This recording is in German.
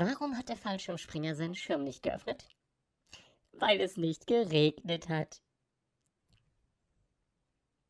Warum hat der Fallschirmspringer seinen Schirm nicht geöffnet? Weil es nicht geregnet hat.